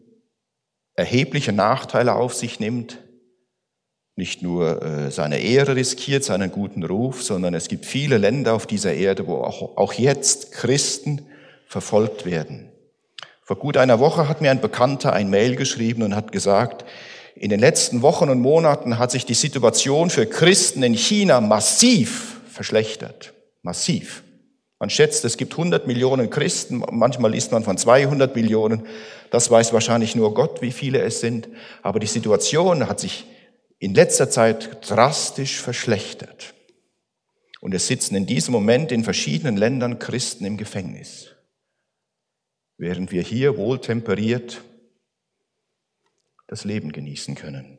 erhebliche Nachteile auf sich nimmt, nicht nur äh, seine Ehre riskiert, seinen guten Ruf, sondern es gibt viele Länder auf dieser Erde, wo auch, auch jetzt Christen verfolgt werden. Vor gut einer Woche hat mir ein Bekannter ein Mail geschrieben und hat gesagt, in den letzten Wochen und Monaten hat sich die Situation für Christen in China massiv verschlechtert. Massiv. Man schätzt, es gibt 100 Millionen Christen, manchmal liest man von 200 Millionen. Das weiß wahrscheinlich nur Gott, wie viele es sind. Aber die Situation hat sich in letzter Zeit drastisch verschlechtert. Und es sitzen in diesem Moment in verschiedenen Ländern Christen im Gefängnis während wir hier wohltemperiert das Leben genießen können.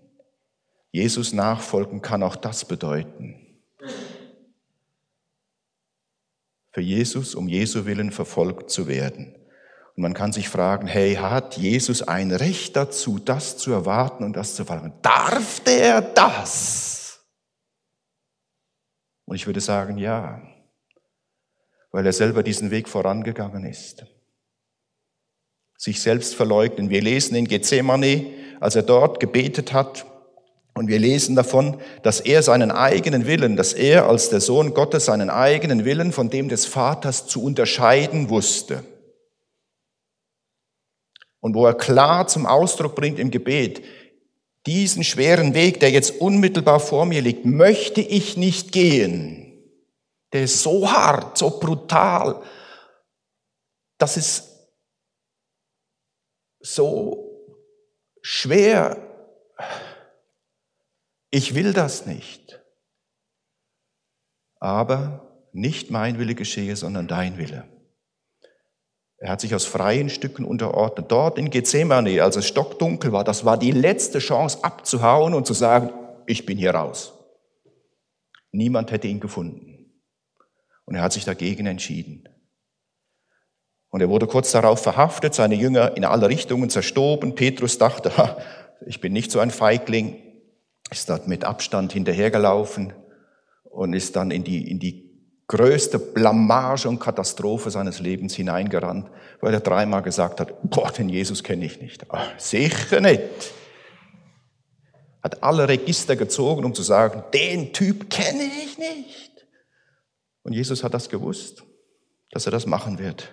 Jesus nachfolgen kann auch das bedeuten. Für Jesus, um Jesu willen verfolgt zu werden. Und man kann sich fragen, hey, hat Jesus ein Recht dazu, das zu erwarten und das zu verlangen? Darf der das? Und ich würde sagen, ja, weil er selber diesen Weg vorangegangen ist sich selbst verleugnen. Wir lesen in Gethsemane, als er dort gebetet hat, und wir lesen davon, dass er seinen eigenen Willen, dass er als der Sohn Gottes seinen eigenen Willen von dem des Vaters zu unterscheiden wusste. Und wo er klar zum Ausdruck bringt im Gebet, diesen schweren Weg, der jetzt unmittelbar vor mir liegt, möchte ich nicht gehen. Der ist so hart, so brutal. Das ist so schwer. Ich will das nicht. Aber nicht mein Wille geschehe, sondern dein Wille. Er hat sich aus freien Stücken unterordnet. Dort in Gethsemane, als es stockdunkel war, das war die letzte Chance abzuhauen und zu sagen, ich bin hier raus. Niemand hätte ihn gefunden. Und er hat sich dagegen entschieden. Und er wurde kurz darauf verhaftet, seine Jünger in alle Richtungen zerstoben. Petrus dachte, ich bin nicht so ein Feigling, ist dort mit Abstand hinterhergelaufen und ist dann in die, in die größte Blamage und Katastrophe seines Lebens hineingerannt, weil er dreimal gesagt hat, boah, den Jesus kenne ich nicht. Ach, sicher nicht. Hat alle Register gezogen, um zu sagen, den Typ kenne ich nicht. Und Jesus hat das gewusst, dass er das machen wird.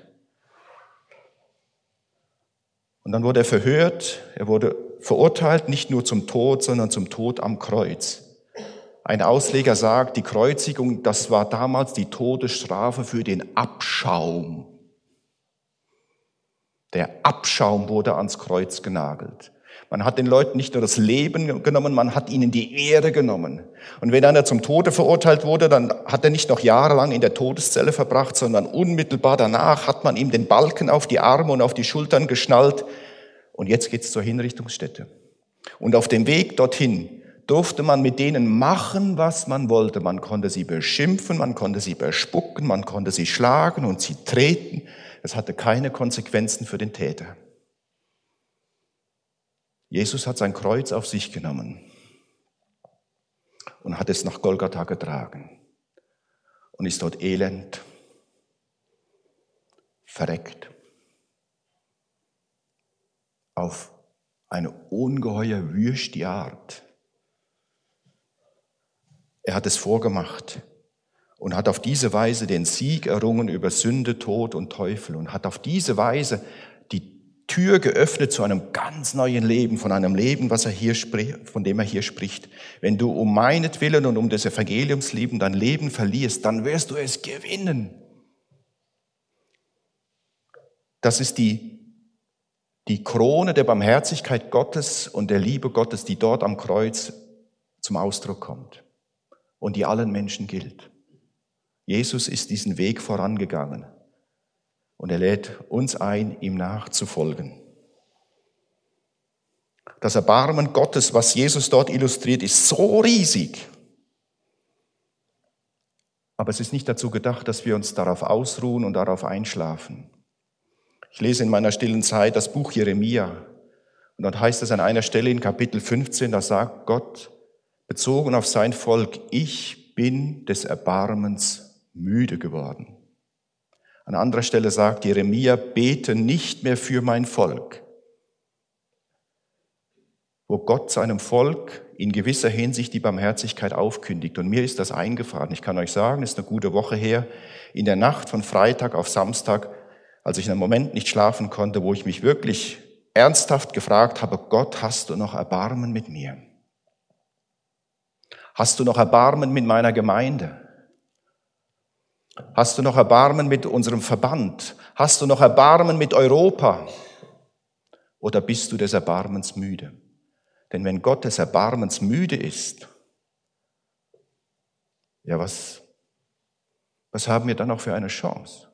Und dann wurde er verhört, er wurde verurteilt, nicht nur zum Tod, sondern zum Tod am Kreuz. Ein Ausleger sagt, die Kreuzigung, das war damals die Todesstrafe für den Abschaum. Der Abschaum wurde ans Kreuz genagelt. Man hat den Leuten nicht nur das Leben genommen, man hat ihnen die Ehre genommen. Und wenn einer zum Tode verurteilt wurde, dann hat er nicht noch jahrelang in der Todeszelle verbracht, sondern unmittelbar danach hat man ihm den Balken auf die Arme und auf die Schultern geschnallt. Und jetzt geht's zur Hinrichtungsstätte. Und auf dem Weg dorthin durfte man mit denen machen, was man wollte. Man konnte sie beschimpfen, man konnte sie bespucken, man konnte sie schlagen und sie treten. Es hatte keine Konsequenzen für den Täter. Jesus hat sein Kreuz auf sich genommen und hat es nach Golgatha getragen und ist dort elend, verreckt, auf eine ungeheuer wüste Art. Er hat es vorgemacht und hat auf diese Weise den Sieg errungen über Sünde, Tod und Teufel und hat auf diese Weise die Tür geöffnet zu einem ganz neuen Leben, von einem Leben, was er hier spricht, von dem er hier spricht. Wenn du um meinetwillen und um des Evangeliums lieben dein Leben verlierst, dann wirst du es gewinnen. Das ist die, die Krone der Barmherzigkeit Gottes und der Liebe Gottes, die dort am Kreuz zum Ausdruck kommt und die allen Menschen gilt. Jesus ist diesen Weg vorangegangen und er lädt uns ein, ihm nachzufolgen. Das Erbarmen Gottes, was Jesus dort illustriert, ist so riesig. Aber es ist nicht dazu gedacht, dass wir uns darauf ausruhen und darauf einschlafen. Ich lese in meiner stillen Zeit das Buch Jeremia. Und dort heißt es an einer Stelle in Kapitel 15, da sagt Gott, bezogen auf sein Volk, ich bin des Erbarmens müde geworden. An anderer Stelle sagt Jeremia, bete nicht mehr für mein Volk. Wo Gott seinem Volk in gewisser Hinsicht die Barmherzigkeit aufkündigt. Und mir ist das eingefahren. Ich kann euch sagen, es ist eine gute Woche her. In der Nacht von Freitag auf Samstag, als ich einen Moment nicht schlafen konnte, wo ich mich wirklich ernsthaft gefragt habe, Gott, hast du noch Erbarmen mit mir? Hast du noch Erbarmen mit meiner Gemeinde? Hast du noch Erbarmen mit unserem Verband? Hast du noch Erbarmen mit Europa? Oder bist du des Erbarmens müde? Denn wenn Gott des Erbarmens müde ist, ja, was, was haben wir dann noch für eine Chance?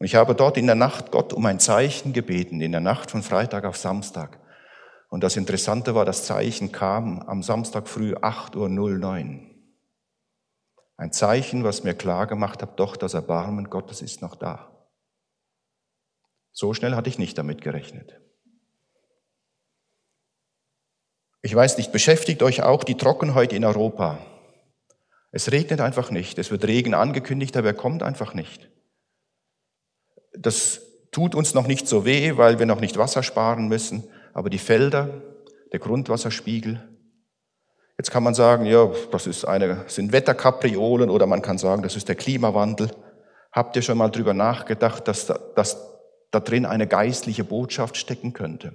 Und ich habe dort in der Nacht Gott um ein Zeichen gebeten, in der Nacht von Freitag auf Samstag. Und das Interessante war, das Zeichen kam am Samstag früh 8.09 Uhr. Ein Zeichen, was mir klar gemacht hat, doch das Erbarmen Gottes ist noch da. So schnell hatte ich nicht damit gerechnet. Ich weiß nicht, beschäftigt euch auch die Trockenheit in Europa. Es regnet einfach nicht. Es wird Regen angekündigt, aber er kommt einfach nicht. Das tut uns noch nicht so weh, weil wir noch nicht Wasser sparen müssen. Aber die Felder, der Grundwasserspiegel, Jetzt kann man sagen, ja, das ist eine, sind Wetterkapriolen oder man kann sagen, das ist der Klimawandel. Habt ihr schon mal drüber nachgedacht, dass, dass da drin eine geistliche Botschaft stecken könnte?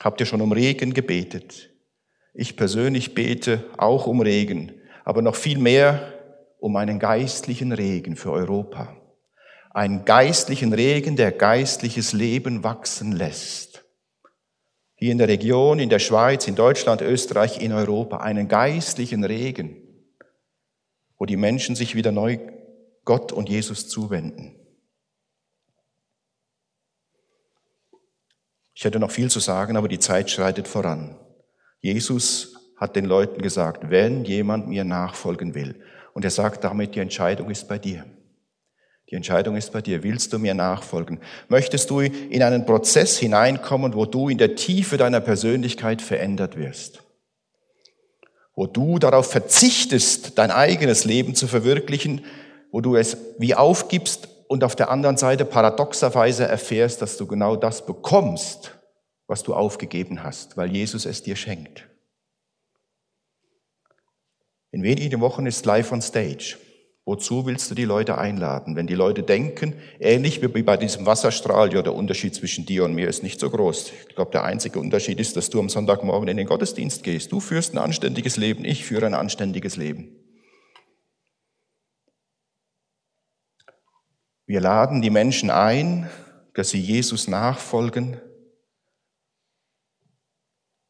Habt ihr schon um Regen gebetet? Ich persönlich bete auch um Regen, aber noch viel mehr um einen geistlichen Regen für Europa. Einen geistlichen Regen, der geistliches Leben wachsen lässt hier in der Region, in der Schweiz, in Deutschland, Österreich, in Europa, einen geistlichen Regen, wo die Menschen sich wieder neu Gott und Jesus zuwenden. Ich hätte noch viel zu sagen, aber die Zeit schreitet voran. Jesus hat den Leuten gesagt, wenn jemand mir nachfolgen will, und er sagt damit, die Entscheidung ist bei dir. Die Entscheidung ist bei dir. Willst du mir nachfolgen? Möchtest du in einen Prozess hineinkommen, wo du in der Tiefe deiner Persönlichkeit verändert wirst? Wo du darauf verzichtest, dein eigenes Leben zu verwirklichen, wo du es wie aufgibst und auf der anderen Seite paradoxerweise erfährst, dass du genau das bekommst, was du aufgegeben hast, weil Jesus es dir schenkt. In wenigen Wochen ist Live on Stage. Wozu willst du die Leute einladen? Wenn die Leute denken, ähnlich wie bei diesem Wasserstrahl, ja, der Unterschied zwischen dir und mir ist nicht so groß. Ich glaube, der einzige Unterschied ist, dass du am Sonntagmorgen in den Gottesdienst gehst. Du führst ein anständiges Leben, ich führe ein anständiges Leben. Wir laden die Menschen ein, dass sie Jesus nachfolgen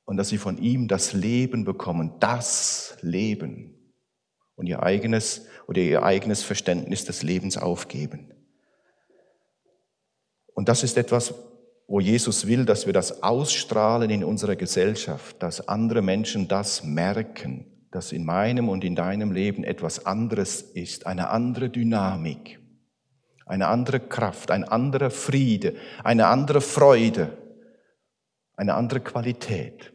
und dass sie von ihm das Leben bekommen, das Leben und ihr eigenes oder ihr eigenes Verständnis des Lebens aufgeben. Und das ist etwas, wo Jesus will, dass wir das ausstrahlen in unserer Gesellschaft, dass andere Menschen das merken, dass in meinem und in deinem Leben etwas anderes ist, eine andere Dynamik, eine andere Kraft, ein anderer Friede, eine andere Freude, eine andere Qualität.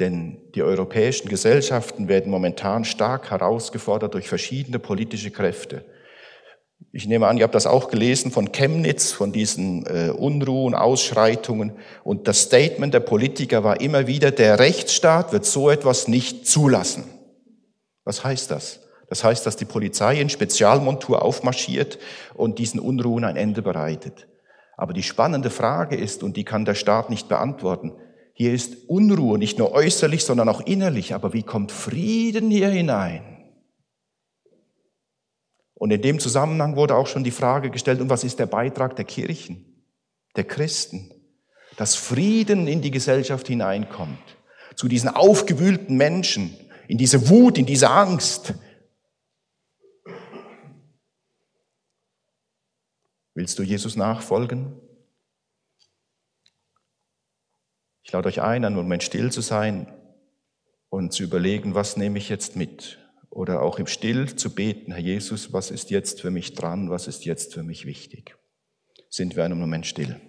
Denn die europäischen Gesellschaften werden momentan stark herausgefordert durch verschiedene politische Kräfte. Ich nehme an, ihr habt das auch gelesen von Chemnitz, von diesen äh, Unruhen, Ausschreitungen. Und das Statement der Politiker war immer wieder, der Rechtsstaat wird so etwas nicht zulassen. Was heißt das? Das heißt, dass die Polizei in Spezialmontur aufmarschiert und diesen Unruhen ein Ende bereitet. Aber die spannende Frage ist, und die kann der Staat nicht beantworten, hier ist Unruhe, nicht nur äußerlich, sondern auch innerlich. Aber wie kommt Frieden hier hinein? Und in dem Zusammenhang wurde auch schon die Frage gestellt, und was ist der Beitrag der Kirchen, der Christen, dass Frieden in die Gesellschaft hineinkommt, zu diesen aufgewühlten Menschen, in diese Wut, in diese Angst. Willst du Jesus nachfolgen? Ich lade euch ein, einen Moment still zu sein und zu überlegen, was nehme ich jetzt mit? Oder auch im Still zu beten, Herr Jesus, was ist jetzt für mich dran, was ist jetzt für mich wichtig? Sind wir einen Moment still.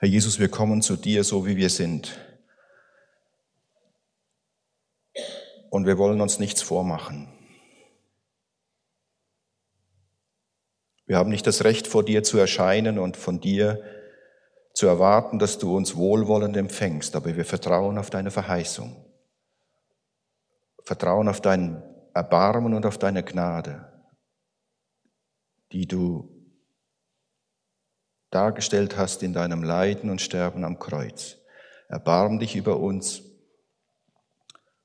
Herr Jesus, wir kommen zu dir so, wie wir sind. Und wir wollen uns nichts vormachen. Wir haben nicht das Recht, vor dir zu erscheinen und von dir zu erwarten, dass du uns wohlwollend empfängst, aber wir vertrauen auf deine Verheißung, vertrauen auf dein Erbarmen und auf deine Gnade, die du dargestellt hast in deinem Leiden und Sterben am Kreuz. Erbarm dich über uns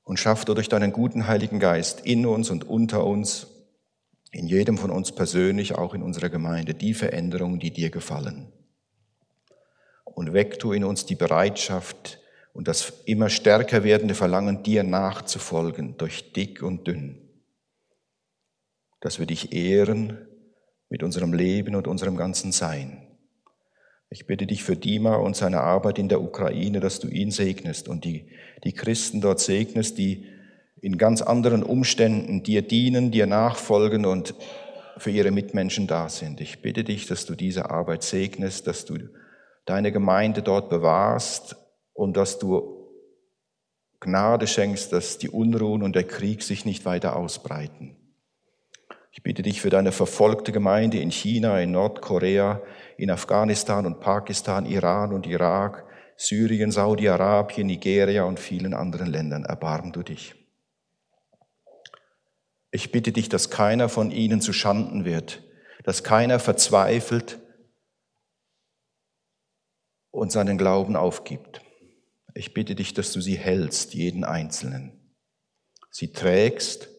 und schaff durch deinen guten Heiligen Geist in uns und unter uns, in jedem von uns persönlich, auch in unserer Gemeinde, die Veränderungen, die dir gefallen. Und weck du in uns die Bereitschaft und das immer stärker werdende Verlangen, dir nachzufolgen, durch dick und dünn. Dass wir dich ehren mit unserem Leben und unserem ganzen Sein. Ich bitte dich für Dima und seine Arbeit in der Ukraine, dass du ihn segnest und die, die Christen dort segnest, die in ganz anderen Umständen dir dienen, dir nachfolgen und für ihre Mitmenschen da sind. Ich bitte dich, dass du diese Arbeit segnest, dass du deine Gemeinde dort bewahrst und dass du Gnade schenkst, dass die Unruhen und der Krieg sich nicht weiter ausbreiten. Ich bitte dich für deine verfolgte Gemeinde in China, in Nordkorea, in Afghanistan und Pakistan, Iran und Irak, Syrien, Saudi-Arabien, Nigeria und vielen anderen Ländern. Erbarm du dich. Ich bitte dich, dass keiner von ihnen zu Schanden wird, dass keiner verzweifelt und seinen Glauben aufgibt. Ich bitte dich, dass du sie hältst, jeden Einzelnen. Sie trägst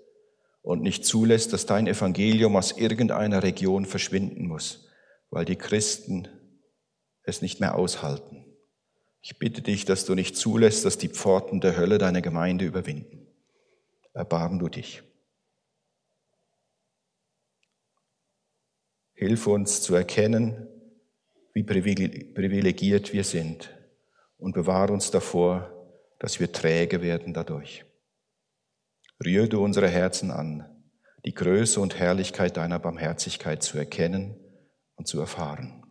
und nicht zulässt, dass dein Evangelium aus irgendeiner Region verschwinden muss weil die Christen es nicht mehr aushalten. Ich bitte dich, dass du nicht zulässt, dass die Pforten der Hölle deine Gemeinde überwinden. Erbarm du dich. Hilf uns zu erkennen, wie privilegiert wir sind und bewahre uns davor, dass wir träge werden dadurch. Rühre du unsere Herzen an, die Größe und Herrlichkeit deiner Barmherzigkeit zu erkennen und zu erfahren.